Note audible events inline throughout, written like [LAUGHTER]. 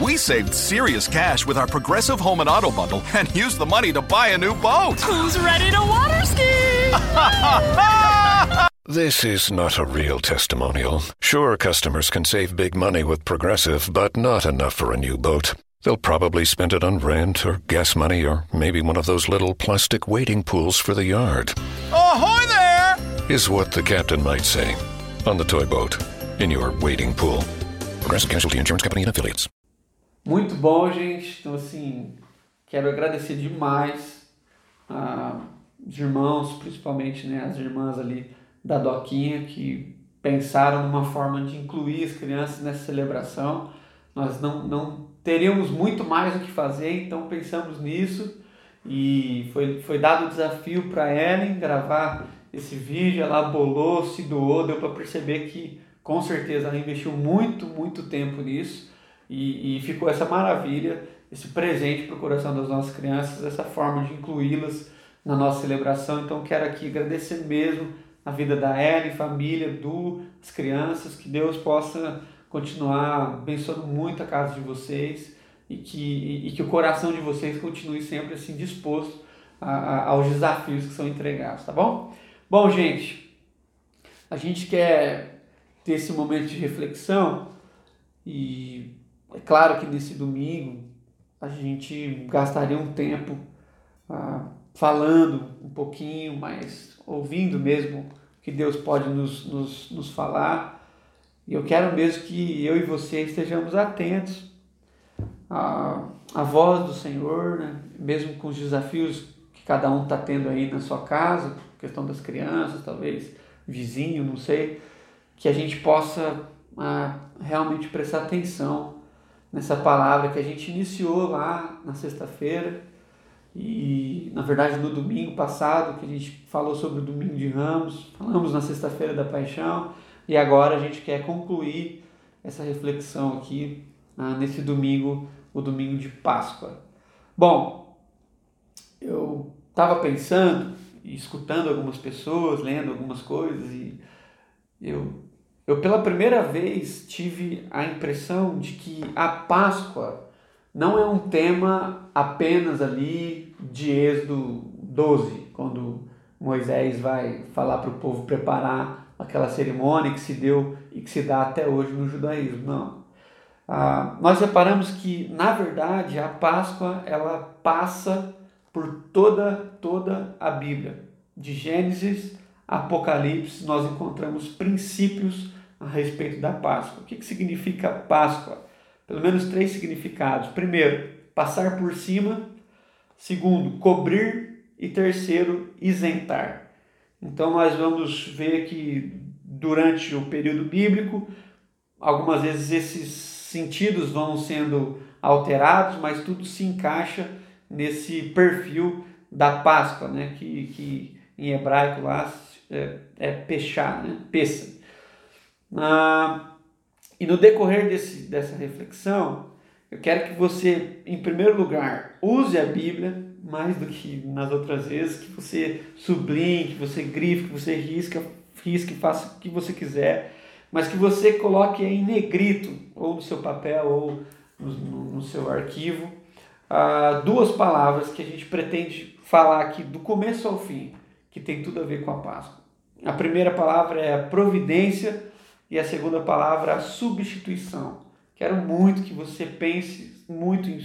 We saved serious cash with our Progressive Home and Auto bundle and used the money to buy a new boat. Who's ready to water ski? [LAUGHS] This is not a real testimonial. Sure, customers can save big money with Progressive, but not enough for a new boat. They'll probably spend it on rent or gas money or maybe one of those little plastic wading pools for the yard. Ahoy there! Is what the captain might say. On the toy boat. In your wading pool. Progressive Casualty Insurance Company and Affiliates. Muito bom, gente. Então, assim, quero agradecer demais a os irmãos, principalmente né, as irmãs ali da Doquinha, que pensaram numa forma de incluir as crianças nessa celebração. Nós não, não teríamos muito mais o que fazer, então pensamos nisso e foi, foi dado o desafio para Ellen gravar esse vídeo. Ela bolou, se doou, deu para perceber que com certeza ela investiu muito, muito tempo nisso e, e ficou essa maravilha, esse presente para o coração das nossas crianças, essa forma de incluí-las na nossa celebração. Então quero aqui agradecer mesmo a vida da Ellen, família, do, as crianças, que Deus possa continuar abençoando muito a casa de vocês e que, e, que o coração de vocês continue sempre assim disposto a, a, aos desafios que são entregados, tá bom? Bom, gente, a gente quer ter esse momento de reflexão e é claro que nesse domingo a gente gastaria um tempo ah, falando um pouquinho, mas ouvindo mesmo o que Deus pode nos, nos, nos falar. E eu quero mesmo que eu e você estejamos atentos à, à voz do Senhor, né? mesmo com os desafios que cada um está tendo aí na sua casa, questão das crianças, talvez vizinho, não sei, que a gente possa ah, realmente prestar atenção nessa palavra que a gente iniciou lá na sexta-feira e na verdade no domingo passado que a gente falou sobre o domingo de Ramos, falamos na sexta-feira da Paixão e agora a gente quer concluir essa reflexão aqui ah, nesse domingo, o domingo de Páscoa. Bom, eu estava pensando e escutando algumas pessoas, lendo algumas coisas e eu eu pela primeira vez tive a impressão de que a Páscoa não é um tema apenas ali de Êxodo 12, quando Moisés vai falar para o povo preparar aquela cerimônia que se deu e que se dá até hoje no judaísmo. Não. Ah, nós reparamos que, na verdade, a Páscoa ela passa por toda, toda a Bíblia. De Gênesis Apocalipse, nós encontramos princípios a respeito da Páscoa. O que, que significa Páscoa? Pelo menos três significados. Primeiro, passar por cima. Segundo, cobrir. E terceiro, isentar. Então nós vamos ver que durante o período bíblico, algumas vezes esses sentidos vão sendo alterados, mas tudo se encaixa nesse perfil da Páscoa, né? que, que em hebraico lá é, é pechá, né? peça. Ah, e no decorrer desse, dessa reflexão, eu quero que você, em primeiro lugar, use a Bíblia mais do que nas outras vezes, que você sublinhe, que você grife, que você risca, risque, faça o que você quiser, mas que você coloque em negrito, ou no seu papel, ou no, no, seu arquivo, ah, duas palavras que a gente pretende falar aqui do começo ao fim, que tem tudo a ver com a Páscoa. A primeira palavra é providência e a segunda palavra, a substituição. Quero muito que você pense muito em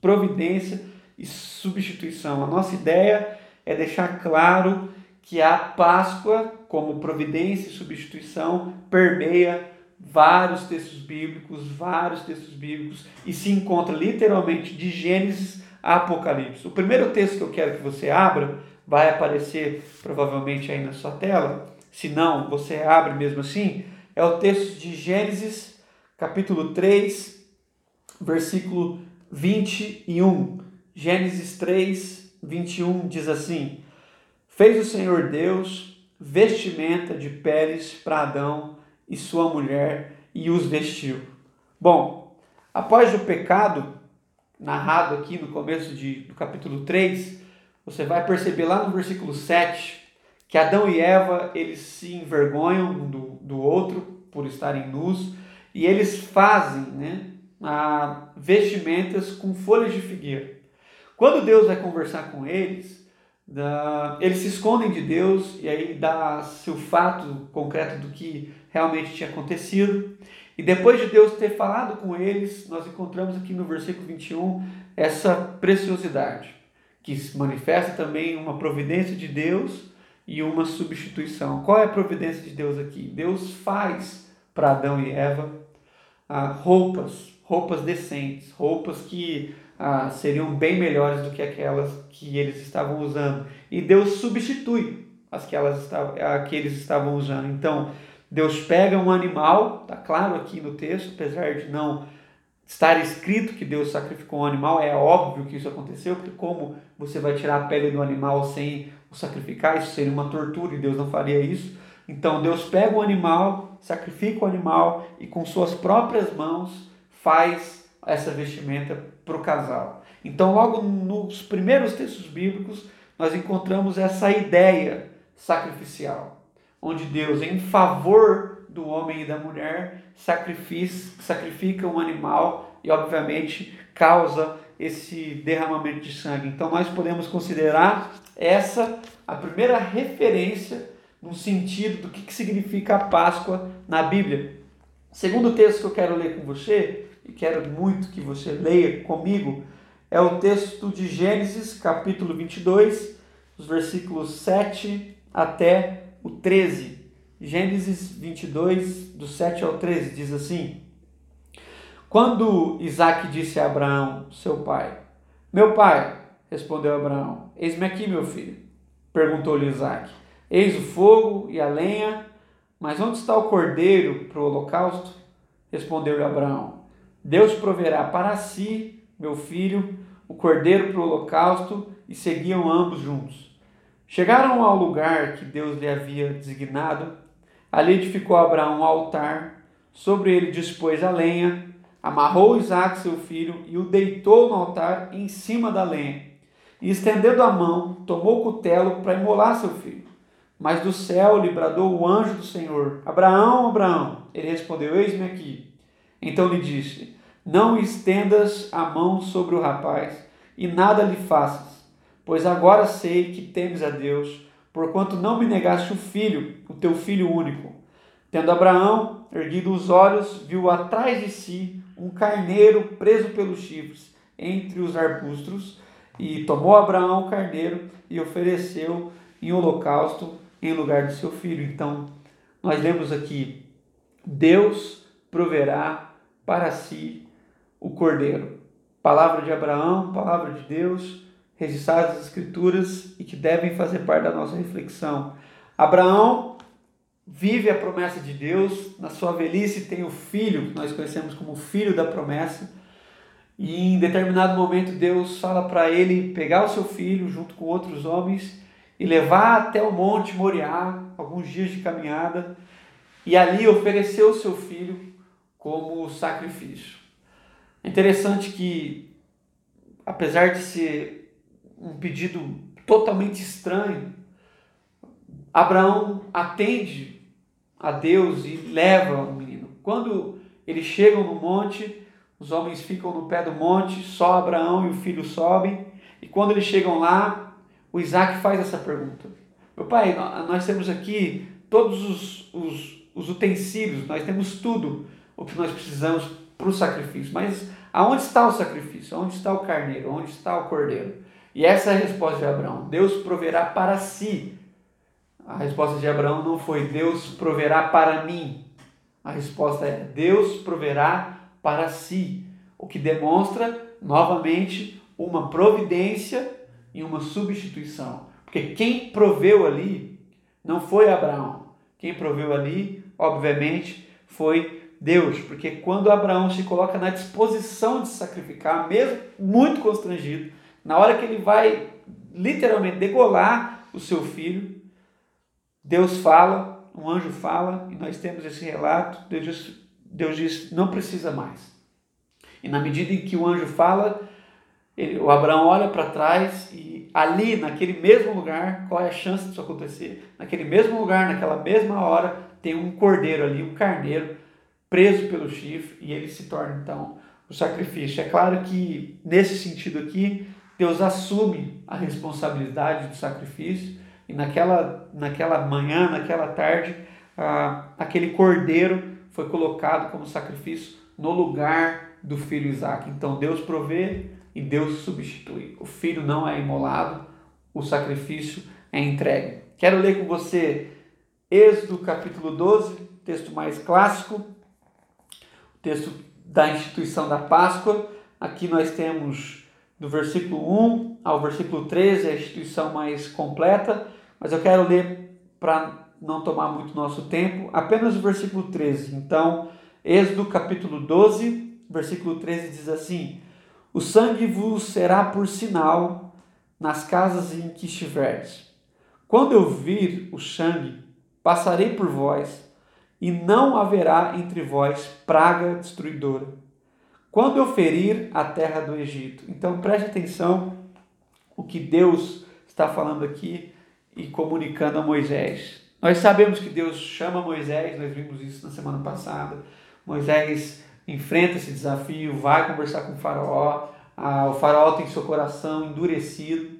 providência e substituição. A nossa ideia é deixar claro que a Páscoa, como providência e substituição, permeia vários textos bíblicos, vários textos bíblicos e se encontra literalmente de Gênesis a Apocalipse. O primeiro texto que eu quero que você abra vai aparecer provavelmente aí na sua tela. Se não, você abre mesmo assim é o texto de Gênesis, capítulo 3, versículo 21. Gênesis 3, 21 diz assim: Fez o Senhor Deus vestimenta de peles para Adão e sua mulher e os vestiu. Bom, após o pecado, narrado aqui no começo de, do capítulo 3, você vai perceber lá no versículo 7 que Adão e Eva eles se envergonham do, do outro por estarem nus e eles fazem, né, ah, vestimentas com folhas de figueira. Quando Deus vai conversar com eles, eles se escondem de Deus e aí dá-se o fato concreto do que realmente tinha acontecido. E depois de Deus ter falado com eles, nós encontramos aqui no versículo 21 essa preciosidade, que se manifesta também uma providência de Deus e uma substituição. Qual é a providência de Deus aqui? Deus faz para Adão e Eva ah, roupas, roupas decentes, roupas que ah, seriam bem melhores do que aquelas que eles estavam usando. E Deus substitui as que, elas estavam, que eles estavam usando. Então, Deus pega um animal, está claro aqui no texto, apesar de não estar escrito que Deus sacrificou um animal, é óbvio que isso aconteceu, porque como você vai tirar a pele do animal sem sacrificar? Isso seria uma tortura e Deus não faria isso. Então Deus pega o animal, sacrifica o animal e com suas próprias mãos faz essa vestimenta para o casal. Então, logo nos primeiros textos bíblicos, nós encontramos essa ideia sacrificial, onde Deus, em favor do homem e da mulher, sacrifica um animal e, obviamente, causa esse derramamento de sangue. Então, nós podemos considerar essa a primeira referência no sentido do que, que significa a Páscoa na Bíblia. Segundo texto que eu quero ler com você, e quero muito que você leia comigo, é o texto de Gênesis, capítulo 22, os versículos 7 até o 13. Gênesis 22, do 7 ao 13, diz assim: Quando Isaac disse a Abraão, seu pai, Meu pai, respondeu Abraão, eis-me aqui, meu filho. Perguntou-lhe Isaac: Eis o fogo e a lenha, mas onde está o cordeiro para o holocausto? Respondeu-lhe Abraão: Deus proverá para si, meu filho, o cordeiro para o holocausto, e seguiam ambos juntos. Chegaram ao lugar que Deus lhe havia designado. Ali edificou Abraão um altar, sobre ele dispôs a lenha, amarrou Isaac, seu filho, e o deitou no altar em cima da lenha. E estendendo a mão, tomou o cutelo para imolar seu filho. Mas do céu lhe bradou o anjo do Senhor: Abraão, Abraão. Ele respondeu: Eis-me aqui. Então lhe disse: Não estendas a mão sobre o rapaz, e nada lhe faças, pois agora sei que temes a Deus, porquanto não me negaste o filho, o teu filho único. Tendo Abraão erguido os olhos, viu atrás de si um carneiro preso pelos chifres entre os arbustos, e tomou Abraão o carneiro e ofereceu em holocausto em lugar de seu filho. Então, nós lemos aqui: Deus proverá para si o cordeiro. Palavra de Abraão, palavra de Deus, registradas nas Escrituras e que devem fazer parte da nossa reflexão. Abraão vive a promessa de Deus, na sua velhice tem o filho, que nós conhecemos como filho da promessa, e em determinado momento Deus fala para ele pegar o seu filho junto com outros homens e levar até o Monte Moriá, alguns dias de caminhada, e ali oferecer o seu filho como sacrifício. É interessante que, apesar de ser um pedido totalmente estranho, Abraão atende a Deus e leva o menino. Quando eles chegam no monte, os homens ficam no pé do monte, só Abraão e o filho sobem, e quando eles chegam lá, o Isaac faz essa pergunta. Meu pai, nós temos aqui todos os, os, os utensílios, nós temos tudo o que nós precisamos para o sacrifício, mas aonde está o sacrifício? Onde está o carneiro? Onde está o cordeiro? E essa é a resposta de Abraão: Deus proverá para si. A resposta de Abraão não foi Deus proverá para mim. A resposta é Deus proverá para si, o que demonstra novamente uma providência em uma substituição. Porque quem proveu ali não foi Abraão. Quem proveu ali, obviamente, foi Deus. Porque quando Abraão se coloca na disposição de sacrificar, mesmo muito constrangido, na hora que ele vai literalmente degolar o seu filho, Deus fala, um anjo fala, e nós temos esse relato. Deus diz, Deus diz não precisa mais. E na medida em que o anjo fala, ele, o Abraão olha para trás e ali, naquele mesmo lugar, qual é a chance disso acontecer? Naquele mesmo lugar, naquela mesma hora, tem um cordeiro ali, um carneiro, preso pelo chifre, e ele se torna então o sacrifício. É claro que nesse sentido aqui, Deus assume a responsabilidade do sacrifício e naquela, naquela manhã, naquela tarde, ah, aquele cordeiro foi colocado como sacrifício no lugar do filho Isaac. Então Deus provê e Deus substitui. O filho não é imolado, o sacrifício é entregue. Quero ler com você Êxodo capítulo 12, texto mais clássico, texto da instituição da Páscoa. Aqui nós temos do versículo 1 ao versículo 13 a instituição mais completa, mas eu quero ler para não tomar muito nosso tempo, apenas o versículo 13. Então, Êxodo capítulo 12, versículo 13 diz assim: O sangue vos será por sinal nas casas em que estiverdes. Quando eu vir o sangue, passarei por vós, e não haverá entre vós praga destruidora. Quando eu ferir a terra do Egito. Então preste atenção o que Deus está falando aqui e comunicando a Moisés. Nós sabemos que Deus chama Moisés, nós vimos isso na semana passada. Moisés enfrenta esse desafio, vai conversar com o Faraó. Ah, o Faraó tem seu coração endurecido.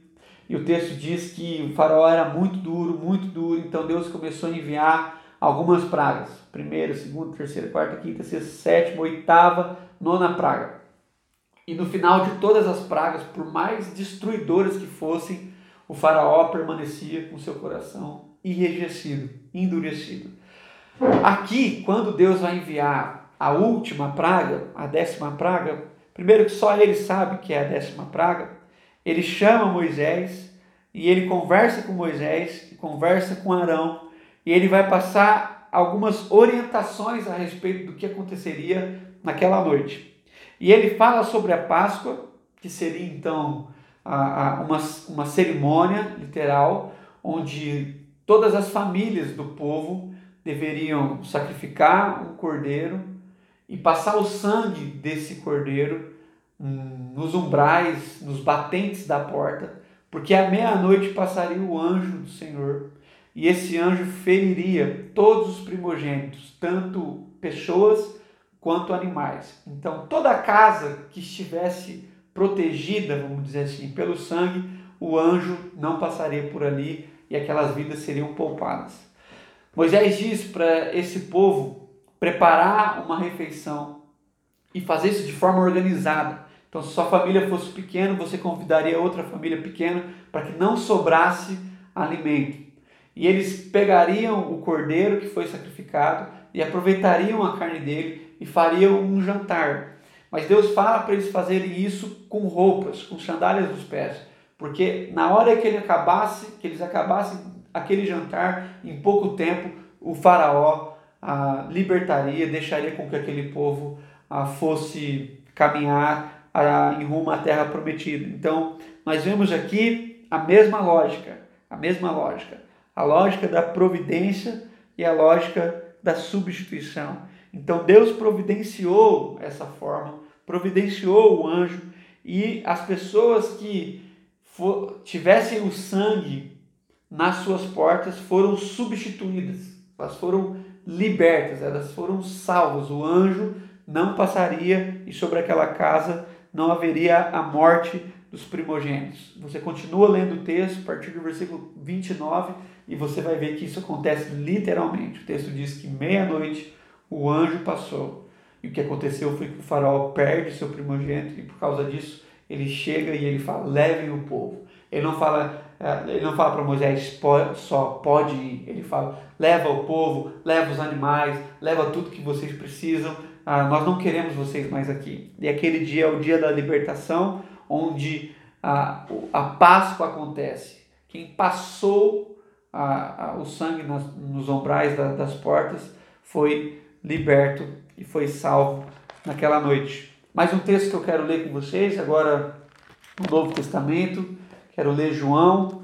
E o texto diz que o Faraó era muito duro, muito duro. Então Deus começou a enviar algumas pragas. Primeira, segunda, terceira, quarta, quinta, sexta, sétima, oitava, nona praga. E no final de todas as pragas, por mais destruidoras que fossem, o faraó permanecia com seu coração enrijecido, endurecido. Aqui, quando Deus vai enviar a última praga, a décima praga, primeiro que só ele sabe que é a décima praga, ele chama Moisés e ele conversa com Moisés, conversa com Arão, e ele vai passar algumas orientações a respeito do que aconteceria naquela noite. E ele fala sobre a Páscoa, que seria então uma, uma cerimônia literal, onde todas as famílias do povo deveriam sacrificar um cordeiro e passar o sangue desse cordeiro hum, nos umbrais, nos batentes da porta, porque à meia-noite passaria o anjo do Senhor e esse anjo feriria todos os primogênitos, tanto pessoas quanto animais. Então, toda casa que estivesse protegida, vamos dizer assim, pelo sangue, o anjo não passaria por ali e aquelas vidas seriam poupadas. Moisés diz para esse povo preparar uma refeição e fazer isso de forma organizada. Então, se sua família fosse pequena, você convidaria outra família pequena para que não sobrasse alimento. E eles pegariam o cordeiro que foi sacrificado e aproveitariam a carne dele e fariam um jantar. Mas Deus fala para eles fazerem isso com roupas, com sandálias nos pés, porque na hora que ele acabasse, que eles acabassem aquele jantar, em pouco tempo o faraó ah, libertaria, deixaria com que aquele povo ah, fosse caminhar ah, em rumo à terra prometida. Então, nós vemos aqui a mesma lógica, a mesma lógica, a lógica da providência e a lógica da substituição. Então Deus providenciou essa forma, providenciou o anjo e as pessoas que for, tivessem o sangue nas suas portas foram substituídas, elas foram libertas, elas foram salvas. O anjo não passaria e sobre aquela casa não haveria a morte dos primogênitos. Você continua lendo o texto a partir do versículo 29 e você vai ver que isso acontece literalmente. O texto diz que meia-noite o anjo passou. E o que aconteceu foi que o faraó perde seu primogênito e por causa disso ele chega e ele fala: levem o povo. Ele não fala, eh, ele não fala para Moisés só pode ir. Ele fala: leva o povo, leva os animais, leva tudo que vocês precisam. Ah, nós não queremos vocês mais aqui. E aquele dia é o dia da libertação, onde a, a Páscoa acontece. Quem passou a, a, o sangue nas, nos ombrais da, das portas foi liberto e foi salvo naquela noite. Mais um texto que eu quero ler com vocês, agora no Novo Testamento. Quero ler João,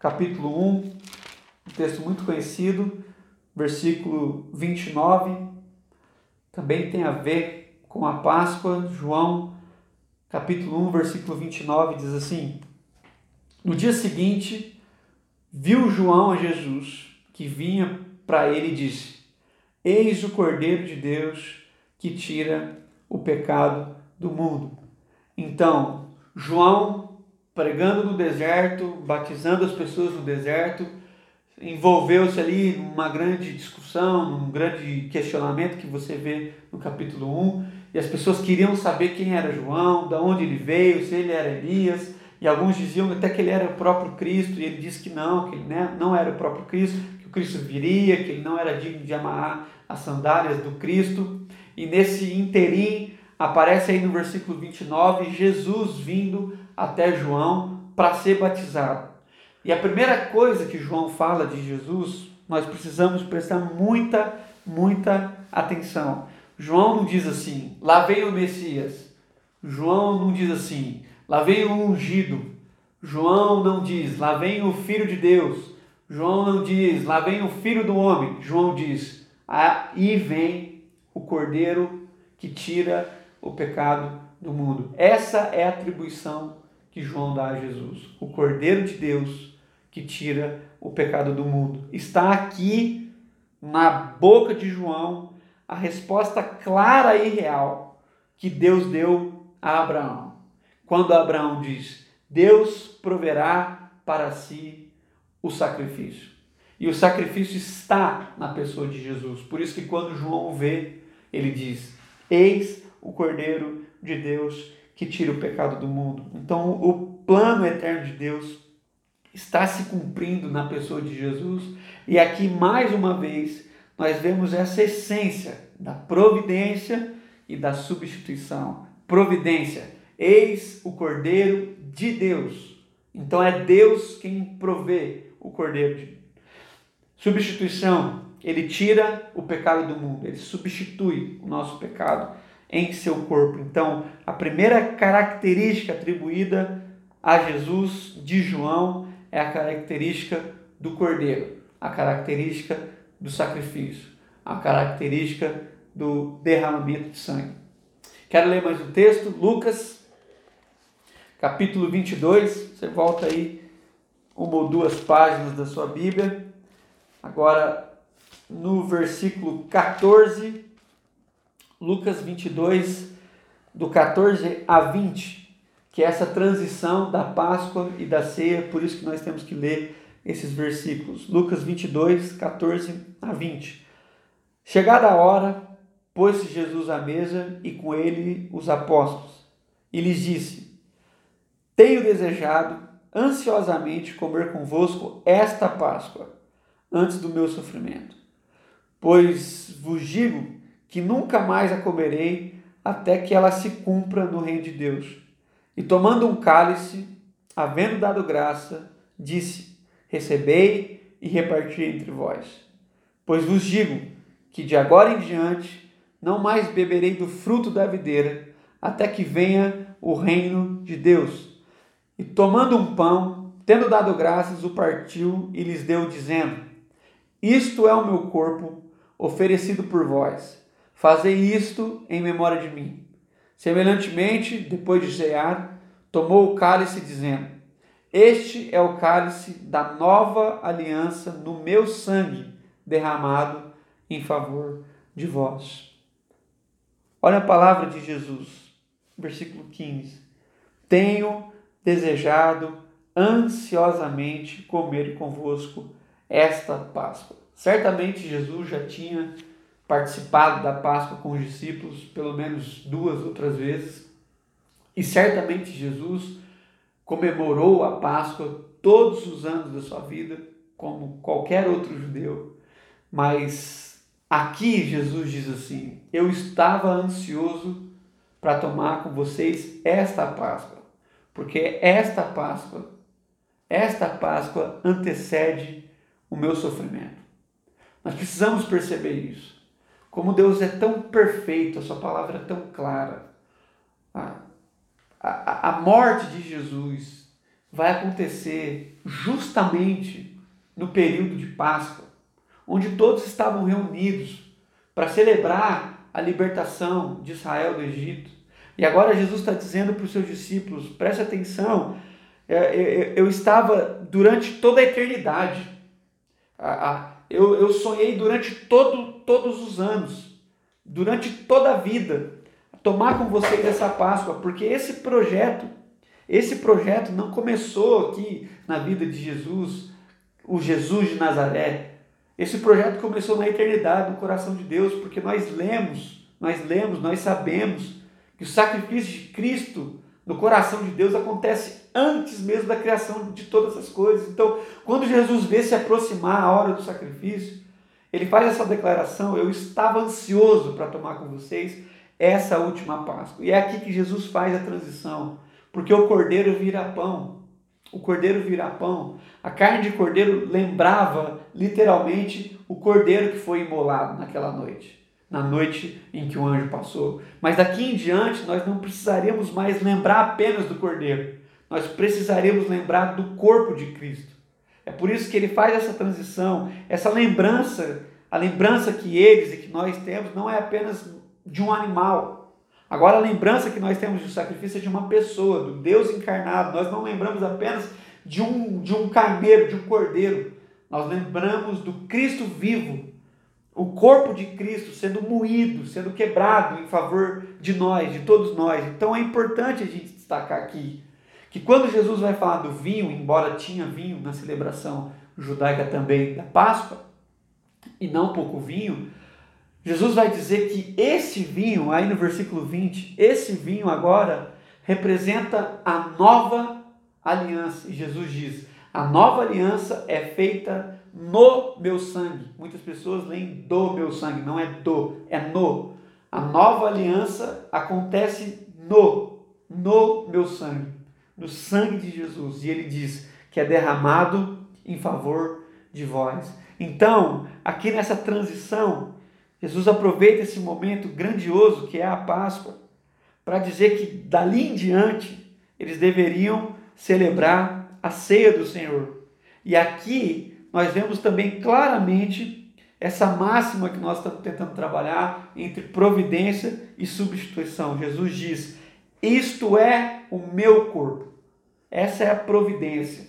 capítulo 1, um texto muito conhecido, versículo 29. Também tem a ver com a Páscoa. João, capítulo 1, versículo 29 diz assim: No dia seguinte, viu João a Jesus que vinha para ele e disse: Eis o Cordeiro de Deus que tira o pecado do mundo. Então, João pregando no deserto, batizando as pessoas no deserto, envolveu-se ali numa grande discussão, num grande questionamento que você vê no capítulo 1, e as pessoas queriam saber quem era João, de onde ele veio, se ele era Elias, e alguns diziam até que ele era o próprio Cristo, e ele disse que não, que ele né, não era o próprio Cristo, que o Cristo viria, que ele não era digno de amarrar as sandálias do Cristo. E nesse interim aparece aí no versículo 29 Jesus vindo até João para ser batizado. E a primeira coisa que João fala de Jesus, nós precisamos prestar muita, muita atenção. João não diz assim, lá vem o Messias. João não diz assim, lá vem o ungido. João não diz, lá vem o Filho de Deus. João não diz, lá vem o Filho do Homem. João diz, aí vem o Cordeiro que tira o pecado do mundo. Essa é a atribuição que João dá a Jesus. O Cordeiro de Deus que tira o pecado do mundo. Está aqui na boca de João a resposta clara e real que Deus deu a Abraão. Quando Abraão diz: Deus proverá para si o sacrifício. E o sacrifício está na pessoa de Jesus. Por isso que quando João vê, ele diz: Eis o Cordeiro de Deus que tira o pecado do mundo. Então, o plano eterno de Deus está se cumprindo na pessoa de Jesus. E aqui, mais uma vez, nós vemos essa essência da providência e da substituição. Providência, eis o Cordeiro de Deus. Então é Deus quem provê o Cordeiro de Substituição, ele tira o pecado do mundo, ele substitui o nosso pecado em seu corpo. Então, a primeira característica atribuída a Jesus de João é a característica do cordeiro, a característica do sacrifício, a característica do derramamento de sangue. Quero ler mais um texto, Lucas, capítulo 22. Você volta aí uma ou duas páginas da sua Bíblia. Agora, no versículo 14, Lucas 22, do 14 a 20 que é essa transição da Páscoa e da ceia, por isso que nós temos que ler esses versículos. Lucas 22, 14 a 20. Chegada a hora, pôs-se Jesus à mesa e com ele os apóstolos, e lhes disse: Tenho desejado ansiosamente comer convosco esta Páscoa, antes do meu sofrimento. Pois vos digo que nunca mais a comerei até que ela se cumpra no reino de Deus. E tomando um cálice, havendo dado graça, disse: Recebei e reparti entre vós. Pois vos digo que de agora em diante não mais beberei do fruto da videira, até que venha o reino de Deus. E tomando um pão, tendo dado graças, o partiu e lhes deu, dizendo: Isto é o meu corpo, oferecido por vós. Fazei isto em memória de mim. Semelhantemente, depois de cear, tomou o cálice, dizendo: Este é o cálice da nova aliança no meu sangue, derramado em favor de vós. Olha a palavra de Jesus, versículo 15: Tenho desejado ansiosamente comer convosco esta Páscoa. Certamente Jesus já tinha participado da Páscoa com os discípulos pelo menos duas outras vezes. E certamente Jesus comemorou a Páscoa todos os anos da sua vida, como qualquer outro judeu. Mas aqui Jesus diz assim: Eu estava ansioso para tomar com vocês esta Páscoa, porque esta Páscoa, esta Páscoa antecede o meu sofrimento. Nós precisamos perceber isso. Como Deus é tão perfeito, a sua palavra é tão clara. A, a, a morte de Jesus vai acontecer justamente no período de Páscoa, onde todos estavam reunidos para celebrar a libertação de Israel do Egito. E agora Jesus está dizendo para os seus discípulos: preste atenção, é, é, eu estava durante toda a eternidade. Eu, eu sonhei durante todo, todos os anos, durante toda a vida, tomar com vocês essa Páscoa, porque esse projeto, esse projeto não começou aqui na vida de Jesus, o Jesus de Nazaré. Esse projeto começou na eternidade, no coração de Deus, porque nós lemos, nós lemos, nós sabemos que o sacrifício de Cristo no coração de Deus acontece antes mesmo da criação de todas as coisas. Então, quando Jesus vê se aproximar a hora do sacrifício, ele faz essa declaração: Eu estava ansioso para tomar com vocês essa última Páscoa. E é aqui que Jesus faz a transição, porque o cordeiro vira pão. O cordeiro vira pão. A carne de cordeiro lembrava literalmente o cordeiro que foi imolado naquela noite na noite em que o anjo passou. Mas daqui em diante nós não precisaremos mais lembrar apenas do Cordeiro, nós precisaremos lembrar do corpo de Cristo. É por isso que ele faz essa transição, essa lembrança, a lembrança que eles e que nós temos não é apenas de um animal. Agora a lembrança que nós temos do sacrifício é de uma pessoa, do Deus encarnado. Nós não lembramos apenas de um, de um carneiro, de um cordeiro. Nós lembramos do Cristo vivo, o corpo de Cristo sendo moído, sendo quebrado em favor de nós, de todos nós. Então é importante a gente destacar aqui que quando Jesus vai falar do vinho, embora tinha vinho na celebração judaica também da Páscoa, e não pouco vinho, Jesus vai dizer que esse vinho, aí no versículo 20, esse vinho agora representa a nova aliança. E Jesus diz: a nova aliança é feita no meu sangue. Muitas pessoas leem do meu sangue, não é do, é no. A nova aliança acontece no, no meu sangue, no sangue de Jesus. E ele diz que é derramado em favor de vós. Então, aqui nessa transição, Jesus aproveita esse momento grandioso que é a Páscoa para dizer que dali em diante eles deveriam celebrar a ceia do Senhor. E aqui nós vemos também claramente essa máxima que nós estamos tentando trabalhar entre providência e substituição. Jesus diz: Isto é o meu corpo. Essa é a providência.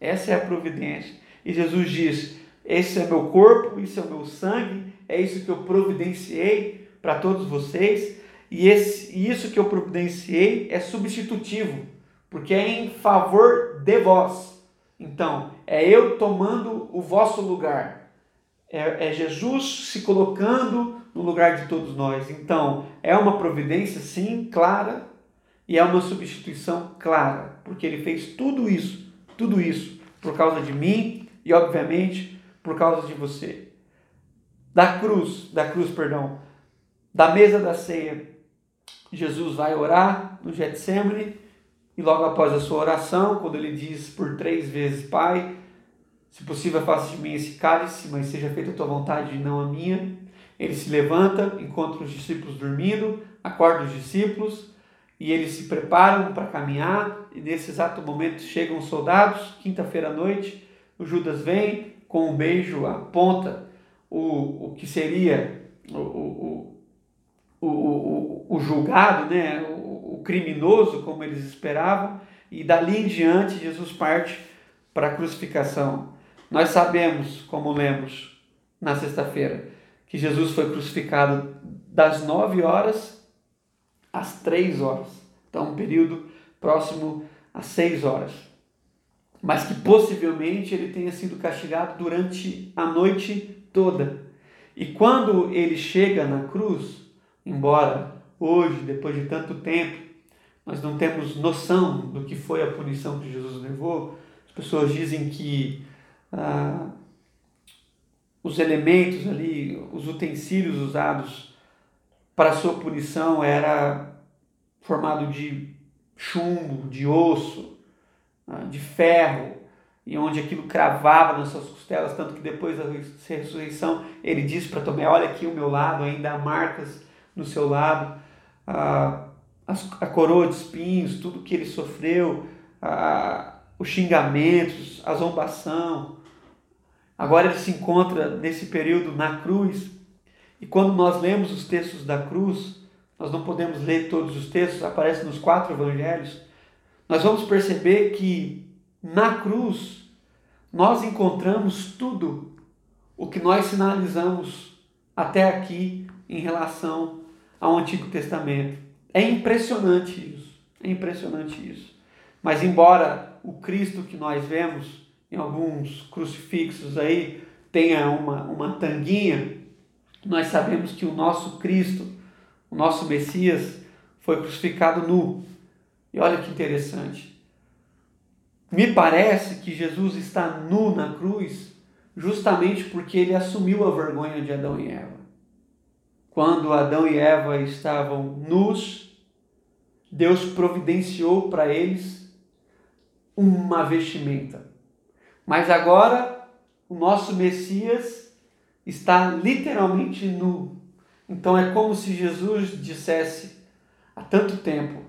Essa é a providência. E Jesus diz: Esse é meu corpo, isso é o meu sangue, é isso que eu providenciei para todos vocês. E esse, isso que eu providenciei é substitutivo, porque é em favor de vós. Então, é eu tomando o vosso lugar. É, é, Jesus se colocando no lugar de todos nós. Então, é uma providência, sim, clara, e é uma substituição clara, porque ele fez tudo isso, tudo isso, por causa de mim e, obviamente, por causa de você. Da cruz, da cruz, perdão, da mesa da ceia, Jesus vai orar no Getsemane e logo após a sua oração, quando ele diz por três vezes, Pai, se possível, faça de mim esse cálice, mas seja feita a tua vontade e não a minha. Ele se levanta, encontra os discípulos dormindo, acorda os discípulos e eles se preparam para caminhar. E nesse exato momento chegam os soldados, quinta-feira à noite. O Judas vem com um beijo, aponta o, o que seria o, o, o, o, o julgado, né? o, o criminoso, como eles esperavam. E dali em diante, Jesus parte para a crucificação. Nós sabemos, como lemos na sexta-feira, que Jesus foi crucificado das nove horas às três horas. Então, um período próximo às seis horas. Mas que possivelmente ele tenha sido castigado durante a noite toda. E quando ele chega na cruz, embora hoje, depois de tanto tempo, nós não temos noção do que foi a punição que Jesus levou, as pessoas dizem que ah, os elementos ali, os utensílios usados para sua punição era formado de chumbo, de osso, ah, de ferro, e onde aquilo cravava nas suas costelas, tanto que depois da ressurreição ele disse para Tomé: Olha aqui o meu lado, ainda há marcas no seu lado, a, a, a coroa de espinhos, tudo que ele sofreu, a, os xingamentos, a zombação, Agora ele se encontra nesse período na cruz. E quando nós lemos os textos da cruz, nós não podemos ler todos os textos, aparecem nos quatro evangelhos. Nós vamos perceber que na cruz nós encontramos tudo o que nós sinalizamos até aqui em relação ao Antigo Testamento. É impressionante isso. É impressionante isso. Mas embora o Cristo que nós vemos em alguns crucifixos aí tenha uma, uma tanguinha, nós sabemos que o nosso Cristo, o nosso Messias, foi crucificado nu. E olha que interessante. Me parece que Jesus está nu na cruz justamente porque ele assumiu a vergonha de Adão e Eva. Quando Adão e Eva estavam nus, Deus providenciou para eles uma vestimenta. Mas agora o nosso Messias está literalmente nu. Então é como se Jesus dissesse há tanto tempo: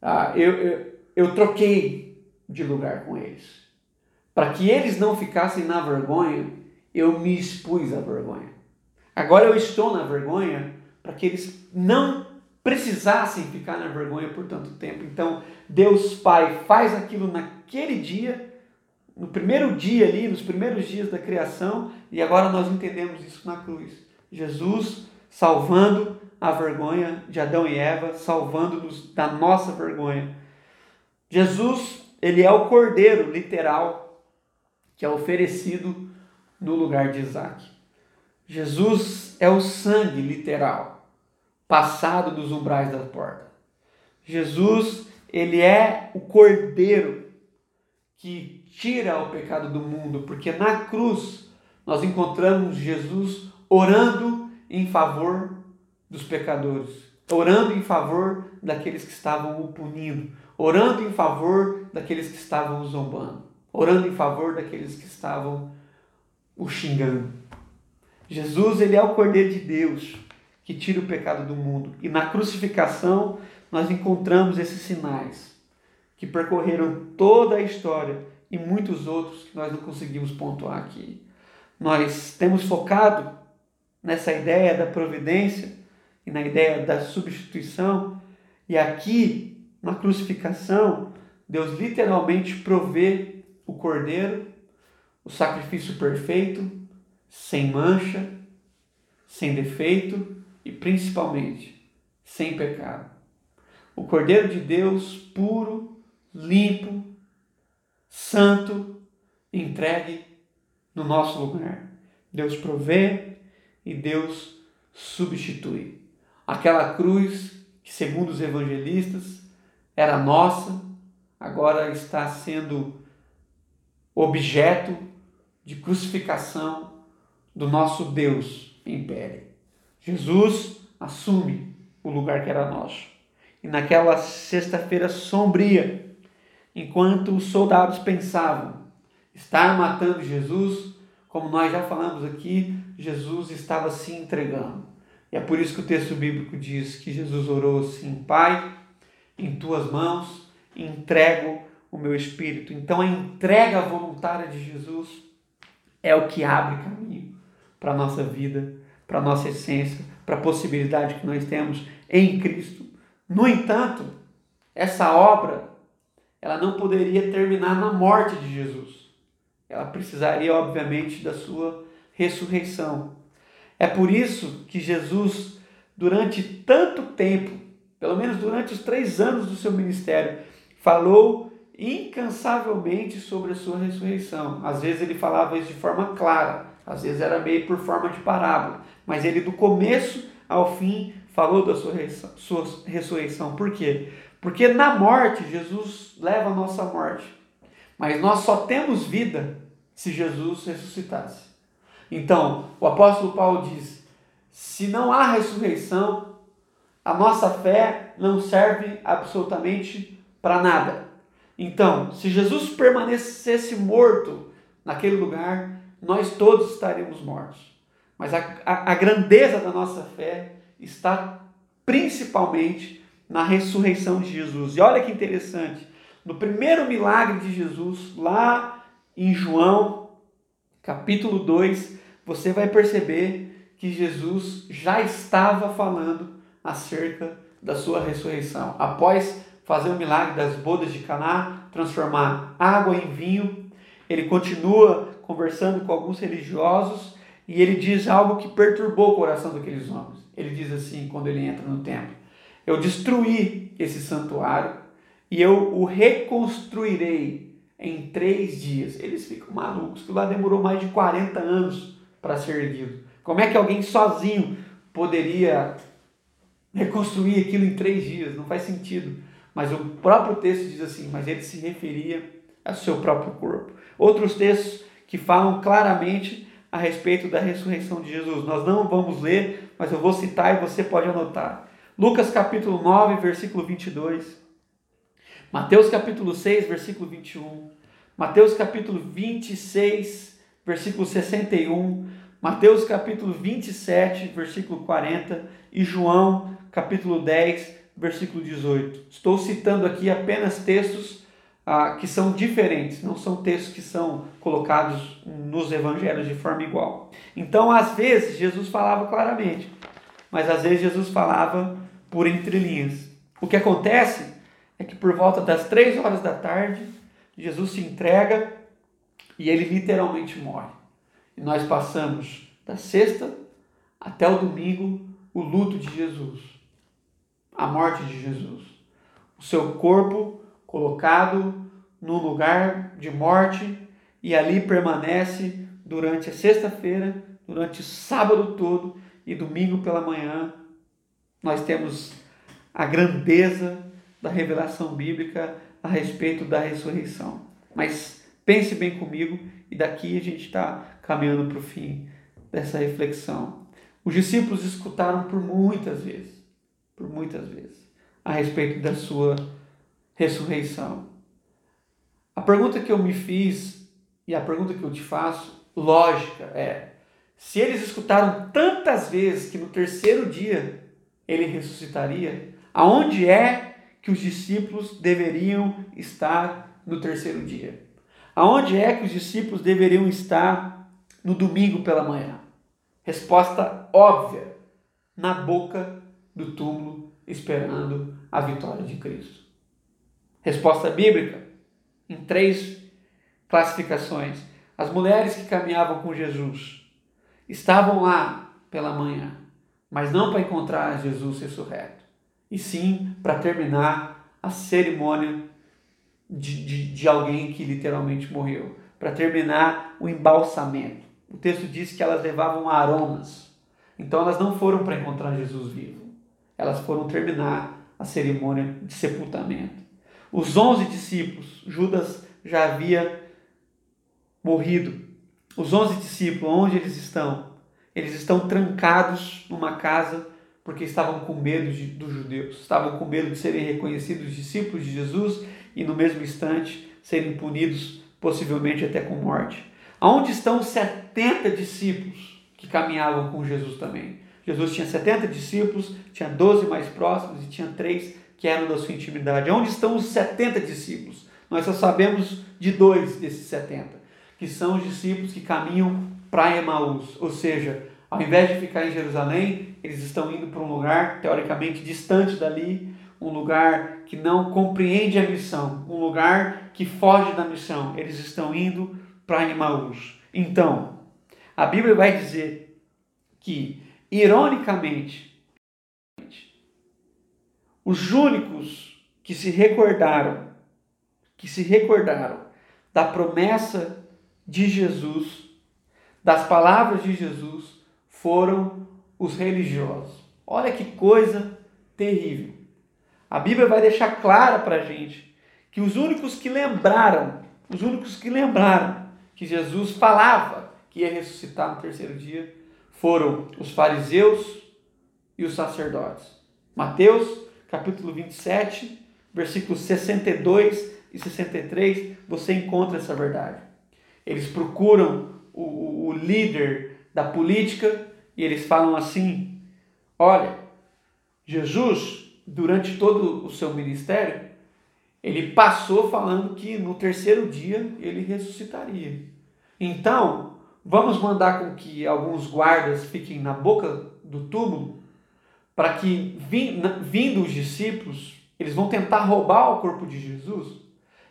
ah, eu, eu, eu troquei de lugar com eles. Para que eles não ficassem na vergonha, eu me expus à vergonha. Agora eu estou na vergonha para que eles não precisassem ficar na vergonha por tanto tempo. Então, Deus Pai faz aquilo naquele dia, no primeiro dia ali, nos primeiros dias da criação, e agora nós entendemos isso na cruz. Jesus salvando a vergonha de Adão e Eva, salvando-nos da nossa vergonha. Jesus, ele é o cordeiro literal que é oferecido no lugar de Isaac. Jesus é o sangue literal passado dos umbrais da porta. Jesus, ele é o cordeiro que tira o pecado do mundo, porque na cruz nós encontramos Jesus orando em favor dos pecadores, orando em favor daqueles que estavam o punindo, orando em favor daqueles que estavam o zombando, orando em favor daqueles que estavam o xingando. Jesus, ele é o Cordeiro de Deus que tira o pecado do mundo. E na crucificação nós encontramos esses sinais que percorreram toda a história e muitos outros que nós não conseguimos pontuar aqui. Nós temos focado nessa ideia da providência e na ideia da substituição, e aqui na crucificação, Deus literalmente provê o cordeiro, o sacrifício perfeito, sem mancha, sem defeito e principalmente sem pecado. O Cordeiro de Deus puro, limpo, santo, entregue no nosso lugar. Deus provê e Deus substitui. Aquela cruz que, segundo os evangelistas, era nossa, agora está sendo objeto de crucificação do nosso Deus pele. Jesus assume o lugar que era nosso. E naquela sexta-feira sombria, enquanto os soldados pensavam estar matando Jesus, como nós já falamos aqui, Jesus estava se entregando. E é por isso que o texto bíblico diz que Jesus orou assim: Pai, em tuas mãos entrego o meu espírito. Então a entrega voluntária de Jesus é o que abre caminho para a nossa vida, para a nossa essência, para a possibilidade que nós temos em Cristo. No entanto, essa obra ela não poderia terminar na morte de Jesus. Ela precisaria, obviamente, da sua ressurreição. É por isso que Jesus, durante tanto tempo, pelo menos durante os três anos do seu ministério, falou incansavelmente sobre a sua ressurreição. Às vezes ele falava isso de forma clara, às vezes era meio por forma de parábola, mas ele do começo ao fim falou da sua ressurreição. Por quê? Porque na morte Jesus leva a nossa morte, mas nós só temos vida se Jesus ressuscitasse. Então, o apóstolo Paulo diz: se não há ressurreição, a nossa fé não serve absolutamente para nada. Então, se Jesus permanecesse morto naquele lugar, nós todos estaríamos mortos. Mas a, a, a grandeza da nossa fé está principalmente na ressurreição de Jesus. E olha que interessante, no primeiro milagre de Jesus, lá em João, capítulo 2, você vai perceber que Jesus já estava falando acerca da sua ressurreição. Após fazer o milagre das bodas de Caná, transformar água em vinho. Ele continua conversando com alguns religiosos e ele diz algo que perturbou o coração daqueles homens. Ele diz assim, quando ele entra no templo: Eu destruí esse santuário e eu o reconstruirei em três dias. Eles ficam malucos, que lá demorou mais de 40 anos para ser erguido. Como é que alguém sozinho poderia reconstruir aquilo em três dias? Não faz sentido. Mas o próprio texto diz assim: mas ele se referia ao seu próprio corpo. Outros textos que falam claramente a respeito da ressurreição de Jesus. Nós não vamos ler, mas eu vou citar e você pode anotar. Lucas capítulo 9, versículo 22. Mateus capítulo 6, versículo 21. Mateus capítulo 26, versículo 61. Mateus capítulo 27, versículo 40. E João capítulo 10, versículo 18. Estou citando aqui apenas textos ah, que são diferentes, não são textos que são colocados nos evangelhos de forma igual. Então, às vezes, Jesus falava claramente, mas às vezes Jesus falava por entrelinhas. O que acontece é que por volta das três horas da tarde, Jesus se entrega e ele literalmente morre. E nós passamos da sexta até o domingo o luto de Jesus, a morte de Jesus. O seu corpo colocado num lugar de morte e ali permanece durante a sexta-feira, durante o sábado todo e domingo pela manhã. Nós temos a grandeza da revelação bíblica a respeito da ressurreição. Mas pense bem comigo e daqui a gente está caminhando para o fim dessa reflexão. Os discípulos escutaram por muitas vezes, por muitas vezes, a respeito da sua ressurreição. A pergunta que eu me fiz e a pergunta que eu te faço, lógica, é: se eles escutaram tantas vezes que no terceiro dia ele ressuscitaria, aonde é que os discípulos deveriam estar no terceiro dia? Aonde é que os discípulos deveriam estar no domingo pela manhã? Resposta óbvia: na boca do túmulo, esperando a vitória de Cristo. Resposta bíblica em três classificações. As mulheres que caminhavam com Jesus estavam lá pela manhã, mas não para encontrar Jesus ressurreto, e sim para terminar a cerimônia de, de, de alguém que literalmente morreu, para terminar o embalsamento. O texto diz que elas levavam aromas, então elas não foram para encontrar Jesus vivo, elas foram terminar a cerimônia de sepultamento. Os onze discípulos, Judas já havia morrido. Os onze discípulos, onde eles estão? Eles estão trancados numa casa porque estavam com medo de, dos judeus, estavam com medo de serem reconhecidos discípulos de Jesus e no mesmo instante serem punidos, possivelmente até com morte. Aonde estão os 70 discípulos que caminhavam com Jesus também? Jesus tinha 70 discípulos, tinha 12 mais próximos e tinha três que eram da sua intimidade. Onde estão os 70 discípulos? Nós só sabemos de dois desses 70, que são os discípulos que caminham para Emaús, ou seja, ao invés de ficar em Jerusalém, eles estão indo para um lugar teoricamente distante dali, um lugar que não compreende a missão, um lugar que foge da missão. Eles estão indo para Emaús. Então, a Bíblia vai dizer que, ironicamente, os únicos que se recordaram, que se recordaram da promessa de Jesus, das palavras de Jesus, foram os religiosos. Olha que coisa terrível. A Bíblia vai deixar clara para a gente que os únicos que lembraram, os únicos que lembraram que Jesus falava que ia ressuscitar no terceiro dia, foram os fariseus e os sacerdotes. Mateus capítulo 27, versículos 62 e 63, você encontra essa verdade. Eles procuram o, o líder da política e eles falam assim: olha, Jesus, durante todo o seu ministério, ele passou falando que no terceiro dia ele ressuscitaria. Então, vamos mandar com que alguns guardas fiquem na boca do túmulo para que, vindo os discípulos, eles vão tentar roubar o corpo de Jesus,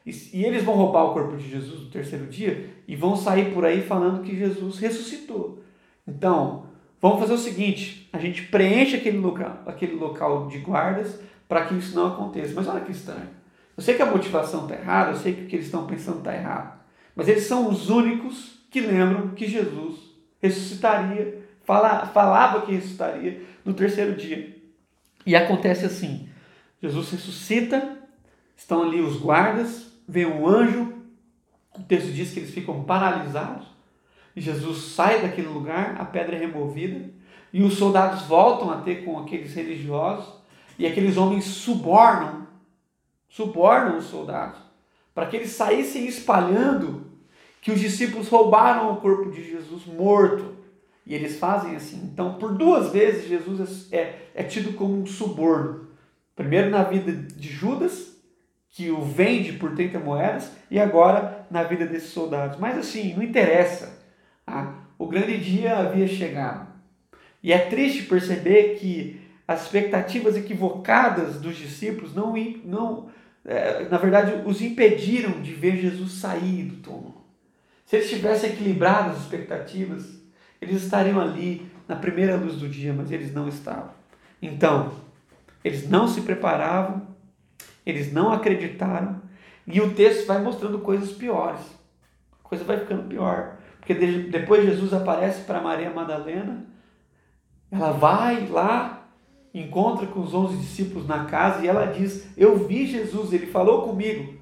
e, eles vão roubar o corpo de Jesus no terceiro dia, e vão sair por aí falando que Jesus ressuscitou. Então, vamos fazer o seguinte: a gente preenche aquele local, aquele local de guardas, para que isso não aconteça. Mas olha que estranho. Eu sei que a motivação está errada, eu sei que o que eles estão pensando está errado. Mas eles são os únicos que lembram que Jesus ressuscitaria, fala, falava que ressuscitaria no terceiro dia. E acontece assim: Jesus ressuscita, estão ali os guardas, vem um anjo, o texto diz que eles ficam paralisados, e Jesus sai daquele lugar, a pedra é removida, e os soldados voltam a ter com aqueles religiosos, e aqueles homens subornam, subornam os soldados, para que eles saíssem espalhando que os discípulos roubaram o corpo de Jesus morto. E eles fazem assim. Então, por duas vezes, Jesus é, é, é tido como um suborno. Primeiro na vida de Judas, que o vende por 30 moedas, e agora na vida desses soldados. Mas assim, não interessa. Ah, o grande dia havia chegado. E é triste perceber que as expectativas equivocadas dos discípulos não, não é, na verdade, os impediram de ver Jesus sair do túmulo. Se eles tivessem equilibrado as expectativas, eles estariam ali na primeira luz do dia, mas eles não estavam. Então, eles não se preparavam, eles não acreditaram, e o texto vai mostrando coisas piores. A coisa vai ficando pior. Porque depois Jesus aparece para Maria Madalena, ela vai lá, encontra com os onze discípulos na casa e ela diz: Eu vi Jesus, ele falou comigo.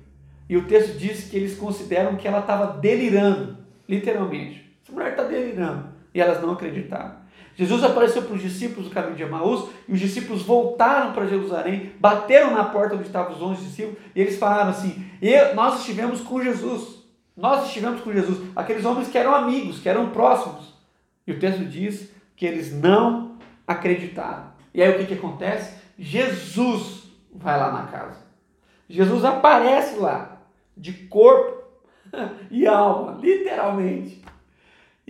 E o texto diz que eles consideram que ela estava delirando, literalmente. Essa mulher está delirando. E elas não acreditaram. Jesus apareceu para os discípulos no caminho de Emaús e os discípulos voltaram para Jerusalém, bateram na porta onde estavam os onze discípulos e eles falaram assim: Nós estivemos com Jesus. Nós estivemos com Jesus. Aqueles homens que eram amigos, que eram próximos. E o texto diz que eles não acreditaram. E aí o que, que acontece? Jesus vai lá na casa. Jesus aparece lá, de corpo [LAUGHS] e alma, literalmente.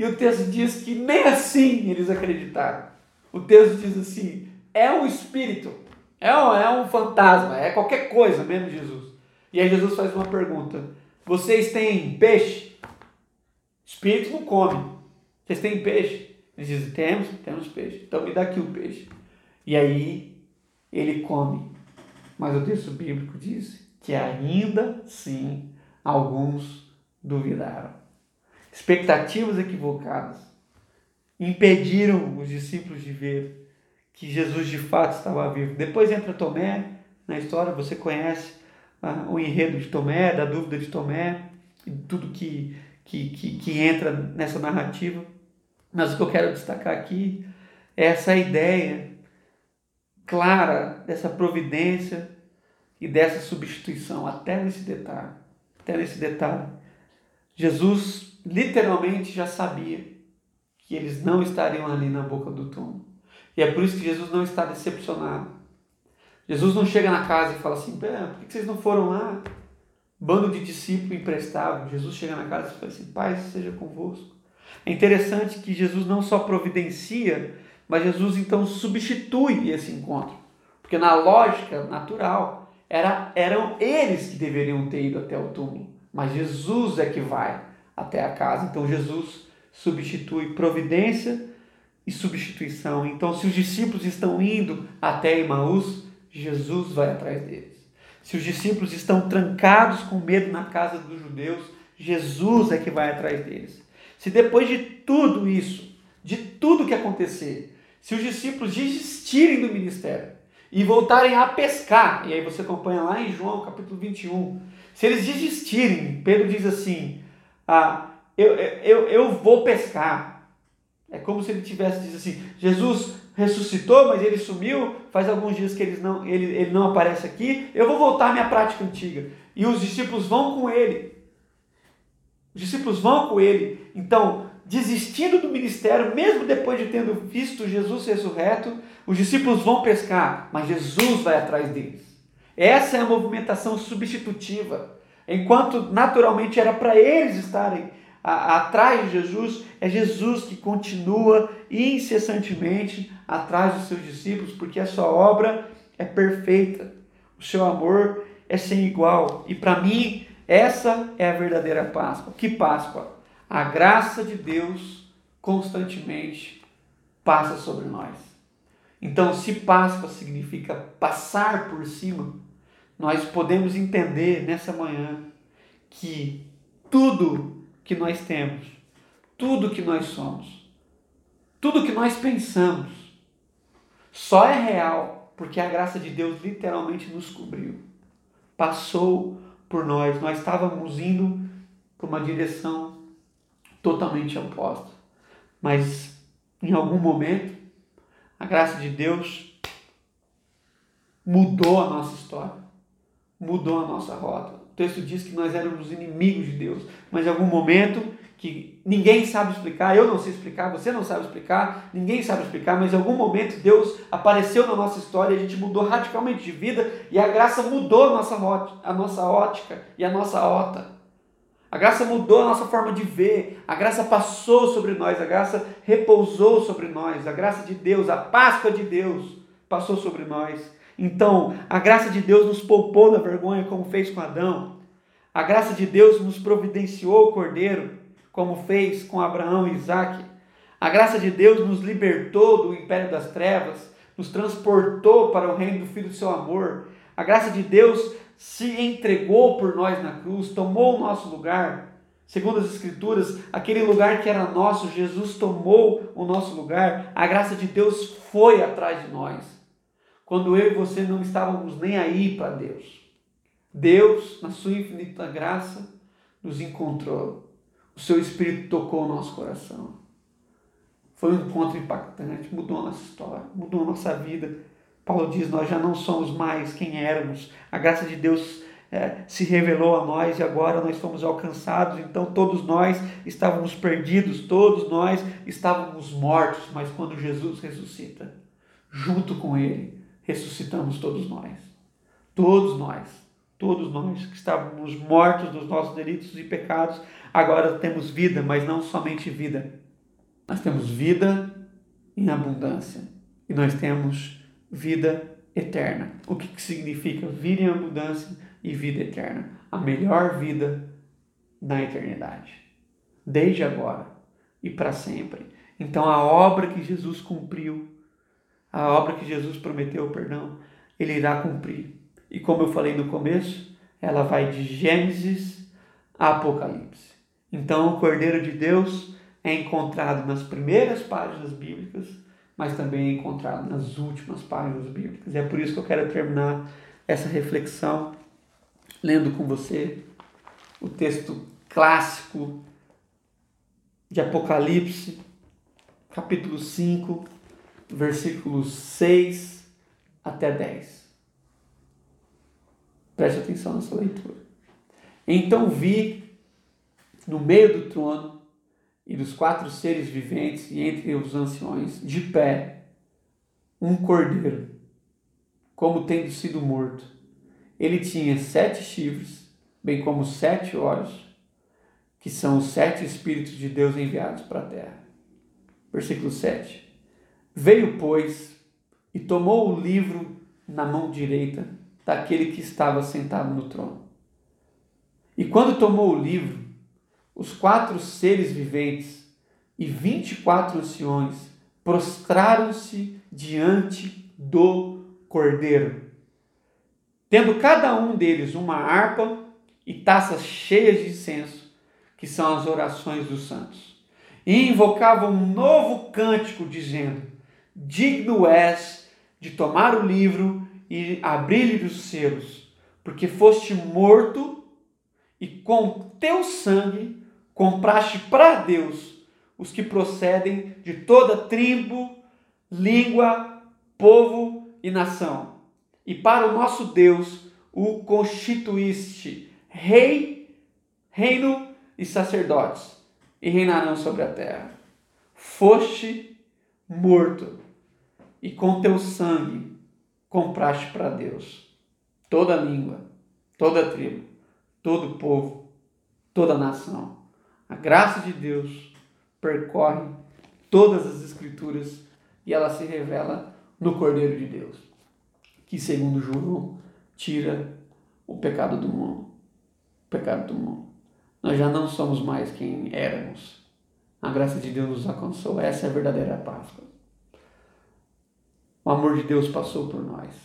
E o texto diz que nem assim eles acreditaram. O texto diz assim: é um espírito, é um, é um fantasma, é qualquer coisa menos Jesus. E aí Jesus faz uma pergunta: Vocês têm peixe? Espírito não come. Vocês têm peixe? Eles dizem: Temos, temos peixe. Então me dá aqui o peixe. E aí ele come. Mas o texto bíblico diz que ainda sim alguns duvidaram expectativas equivocadas impediram os discípulos de ver que Jesus de fato estava vivo. Depois entra Tomé na história, você conhece ah, o enredo de Tomé, da dúvida de Tomé, e tudo que, que, que, que entra nessa narrativa. Mas o que eu quero destacar aqui é essa ideia clara dessa providência e dessa substituição, até nesse detalhe. Até nesse detalhe. Jesus literalmente já sabia que eles não estariam ali na boca do túmulo. E é por isso que Jesus não está decepcionado. Jesus não chega na casa e fala assim: por que vocês não foram lá? Bando de discípulo emprestável. Jesus chega na casa e fala assim: Pai, seja convosco. É interessante que Jesus não só providencia, mas Jesus então substitui esse encontro. Porque na lógica natural, era, eram eles que deveriam ter ido até o túmulo. Mas Jesus é que vai até a casa. Então Jesus substitui providência e substituição. Então, se os discípulos estão indo até Emaús, Jesus vai atrás deles. Se os discípulos estão trancados com medo na casa dos judeus, Jesus é que vai atrás deles. Se depois de tudo isso, de tudo que acontecer, se os discípulos desistirem do ministério e voltarem a pescar, e aí você acompanha lá em João capítulo 21, se eles desistirem, Pedro diz assim: ah, eu, eu, eu vou pescar. É como se ele tivesse dito assim: Jesus ressuscitou, mas ele sumiu. Faz alguns dias que ele não, ele, ele não aparece aqui. Eu vou voltar à minha prática antiga. E os discípulos vão com ele. Os discípulos vão com ele. Então, desistindo do ministério, mesmo depois de tendo visto Jesus ressurreto, os discípulos vão pescar, mas Jesus vai atrás deles. Essa é a movimentação substitutiva. Enquanto naturalmente era para eles estarem atrás de Jesus, é Jesus que continua incessantemente atrás dos seus discípulos, porque a sua obra é perfeita, o seu amor é sem igual. E para mim, essa é a verdadeira Páscoa. Que Páscoa? A graça de Deus constantemente passa sobre nós. Então, se Páscoa significa passar por cima, nós podemos entender nessa manhã que tudo que nós temos, tudo que nós somos, tudo que nós pensamos, só é real porque a graça de Deus literalmente nos cobriu. Passou por nós, nós estávamos indo para uma direção totalmente oposta. Mas em algum momento, a graça de Deus mudou a nossa história, mudou a nossa rota. O texto diz que nós éramos inimigos de Deus, mas em algum momento que ninguém sabe explicar, eu não sei explicar, você não sabe explicar, ninguém sabe explicar, mas em algum momento Deus apareceu na nossa história, a gente mudou radicalmente de vida e a graça mudou a nossa, rota, a nossa ótica e a nossa rota. A graça mudou a nossa forma de ver, a graça passou sobre nós, a graça repousou sobre nós, a graça de Deus, a Páscoa de Deus passou sobre nós. Então, a graça de Deus nos poupou da vergonha, como fez com Adão. A graça de Deus nos providenciou o cordeiro como fez com Abraão e Isaac. A graça de Deus nos libertou do império das trevas, nos transportou para o reino do Filho do seu amor. A graça de Deus se entregou por nós na cruz, tomou o nosso lugar. Segundo as Escrituras, aquele lugar que era nosso, Jesus tomou o nosso lugar. A graça de Deus foi atrás de nós. Quando eu e você não estávamos nem aí para Deus. Deus, na sua infinita graça, nos encontrou o seu Espírito tocou o nosso coração. Foi um encontro impactante, mudou a nossa história, mudou a nossa vida. Paulo diz: Nós já não somos mais quem éramos. A graça de Deus é, se revelou a nós e agora nós fomos alcançados. Então, todos nós estávamos perdidos, todos nós estávamos mortos, mas quando Jesus ressuscita, junto com Ele, ressuscitamos todos nós. Todos nós, todos nós que estávamos mortos dos nossos delitos e pecados, Agora temos vida, mas não somente vida. Nós temos vida em abundância e nós temos vida eterna. O que, que significa vida em abundância e vida eterna? A melhor vida na eternidade, desde agora e para sempre. Então a obra que Jesus cumpriu, a obra que Jesus prometeu, perdão, ele irá cumprir. E como eu falei no começo, ela vai de Gênesis a Apocalipse. Então, o Cordeiro de Deus é encontrado nas primeiras páginas bíblicas, mas também é encontrado nas últimas páginas bíblicas. E é por isso que eu quero terminar essa reflexão lendo com você o texto clássico de Apocalipse, capítulo 5, versículos 6 até 10. Preste atenção nessa leitura. Então vi no meio do trono e dos quatro seres viventes e entre os anciões, de pé, um cordeiro, como tendo sido morto. Ele tinha sete chifres, bem como sete olhos, que são os sete Espíritos de Deus enviados para a terra. Versículo 7. Veio, pois, e tomou o livro na mão direita daquele que estava sentado no trono. E quando tomou o livro, os quatro seres viventes e vinte e quatro anciões prostraram-se diante do Cordeiro, tendo cada um deles uma harpa e taças cheias de incenso, que são as orações dos santos. E invocavam um novo cântico, dizendo: Digno és de tomar o livro e abrir-lhe os selos, porque foste morto e com teu sangue compraste para Deus os que procedem de toda tribo, língua, povo e nação. E para o nosso Deus o constituíste rei, reino e sacerdotes, e reinarão sobre a terra. Foste morto, e com teu sangue compraste para Deus toda língua, toda tribo, todo povo, toda nação a graça de Deus percorre todas as Escrituras e ela se revela no Cordeiro de Deus, que, segundo João, tira o pecado do mundo. O pecado do mundo. Nós já não somos mais quem éramos. A graça de Deus nos alcançou. Essa é a verdadeira Páscoa. O amor de Deus passou por nós,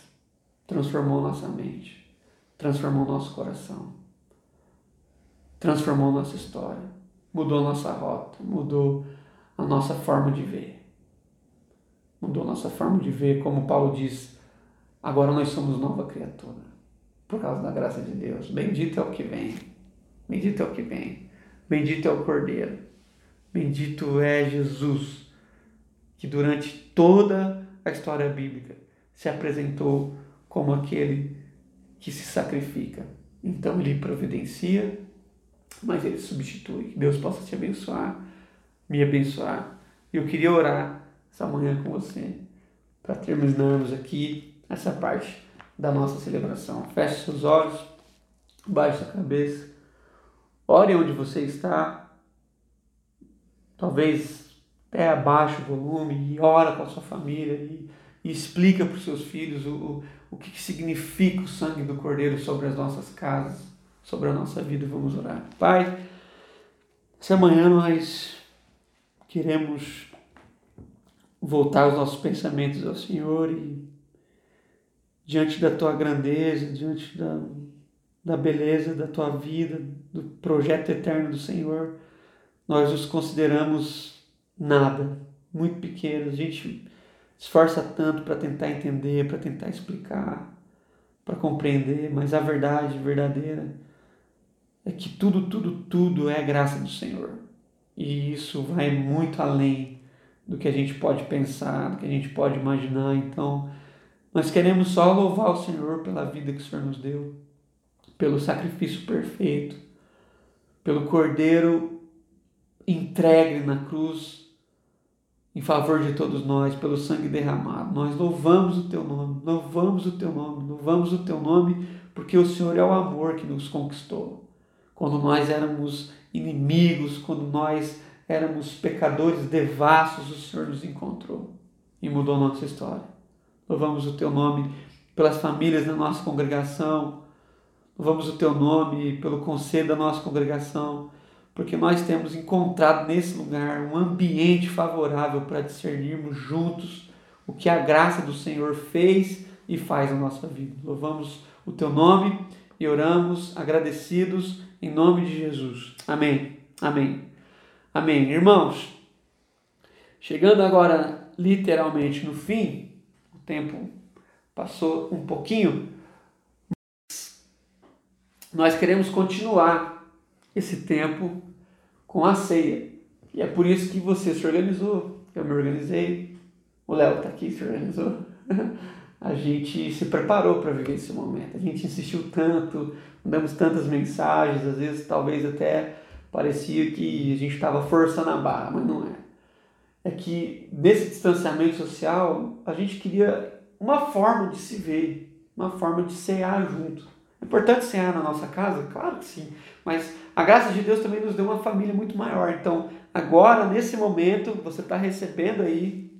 transformou nossa mente, transformou nosso coração, transformou nossa história, mudou nossa rota, mudou a nossa forma de ver. Mudou nossa forma de ver, como Paulo diz, agora nós somos nova criatura, por causa da graça de Deus. Bendito é o que vem, bendito é o que vem, bendito é o Cordeiro, bendito é Jesus, que durante toda a história bíblica se apresentou como aquele que se sacrifica. Então ele providencia, mas ele substitui. Que Deus possa te abençoar, me abençoar. Eu queria orar essa manhã com você, para terminarmos aqui essa parte da nossa celebração. Feche seus olhos, baixe a cabeça, ore onde você está, talvez até abaixe o volume e ora com a sua família e, e explica para os seus filhos o, o, o que, que significa o sangue do Cordeiro sobre as nossas casas, sobre a nossa vida. Vamos orar. Pai, essa manhã nós queremos voltar os nossos pensamentos ao Senhor e diante da tua grandeza, diante da, da beleza da tua vida, do projeto eterno do Senhor, nós os consideramos nada, muito pequenos. A gente esforça tanto para tentar entender, para tentar explicar, para compreender, mas a verdade verdadeira é que tudo, tudo, tudo é graça do Senhor. E isso vai muito além do que a gente pode pensar, do que a gente pode imaginar. Então, nós queremos só louvar o Senhor pela vida que o Senhor nos deu, pelo sacrifício perfeito, pelo Cordeiro entregue na cruz em favor de todos nós, pelo sangue derramado. Nós louvamos o teu nome, louvamos o teu nome, louvamos o teu nome, porque o Senhor é o amor que nos conquistou. Quando nós éramos inimigos, quando nós éramos pecadores devassos, o Senhor nos encontrou e mudou nossa história. Louvamos o teu nome pelas famílias da nossa congregação, louvamos o teu nome pelo conselho da nossa congregação, porque nós temos encontrado nesse lugar um ambiente favorável para discernirmos juntos o que a graça do Senhor fez e faz na nossa vida. Louvamos o teu nome e oramos agradecidos em nome de Jesus. Amém. Amém. Amém. Irmãos, chegando agora literalmente no fim, o tempo passou um pouquinho, mas nós queremos continuar esse tempo com a ceia. E é por isso que você se organizou, eu me organizei, o Léo está aqui, se organizou. [LAUGHS] a gente se preparou para viver esse momento. A gente insistiu tanto, mandamos tantas mensagens, às vezes talvez até parecia que a gente estava forçando a barra, mas não é. É que nesse distanciamento social a gente queria uma forma de se ver, uma forma de cear junto. É importante cear na nossa casa? Claro que sim, mas a graça de Deus também nos deu uma família muito maior. Então, agora, nesse momento, você está recebendo aí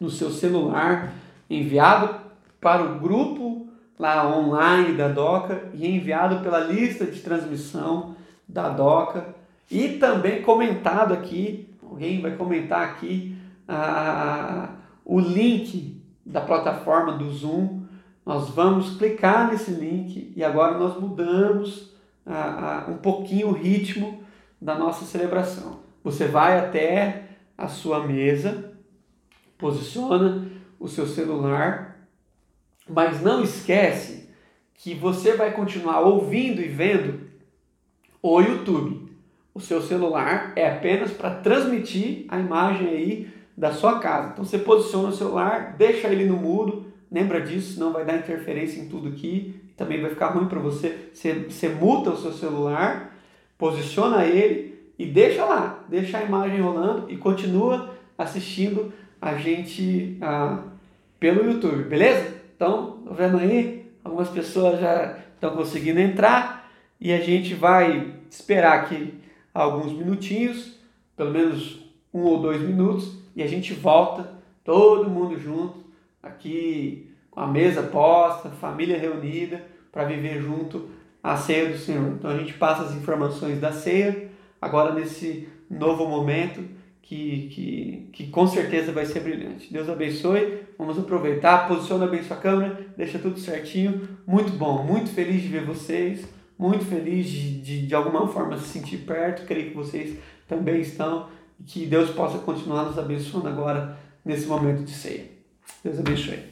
no seu celular, enviado para o grupo lá online da DOCA e enviado pela lista de transmissão da DOCA e também comentado aqui, alguém vai comentar aqui ah, o link da plataforma do Zoom. Nós vamos clicar nesse link e agora nós mudamos ah, ah, um pouquinho o ritmo da nossa celebração. Você vai até a sua mesa, posiciona o seu celular, mas não esquece que você vai continuar ouvindo e vendo o YouTube. O seu celular é apenas para transmitir a imagem aí da sua casa. Então você posiciona o celular, deixa ele no mudo, lembra disso, senão vai dar interferência em tudo aqui, também vai ficar ruim para você. você. Você muta o seu celular, posiciona ele e deixa lá, deixa a imagem rolando e continua assistindo a gente ah, pelo YouTube, beleza? Então, tá vendo aí? Algumas pessoas já estão conseguindo entrar e a gente vai esperar aqui alguns minutinhos, pelo menos um ou dois minutos, e a gente volta todo mundo junto, aqui com a mesa posta, família reunida, para viver junto a ceia do Senhor. Então a gente passa as informações da ceia, agora nesse novo momento, que, que, que com certeza vai ser brilhante. Deus abençoe, vamos aproveitar, posiciona bem sua câmera, deixa tudo certinho. Muito bom, muito feliz de ver vocês, muito feliz de, de, de alguma forma se sentir perto, creio que vocês também estão, que Deus possa continuar nos abençoando agora nesse momento de ceia. Deus abençoe.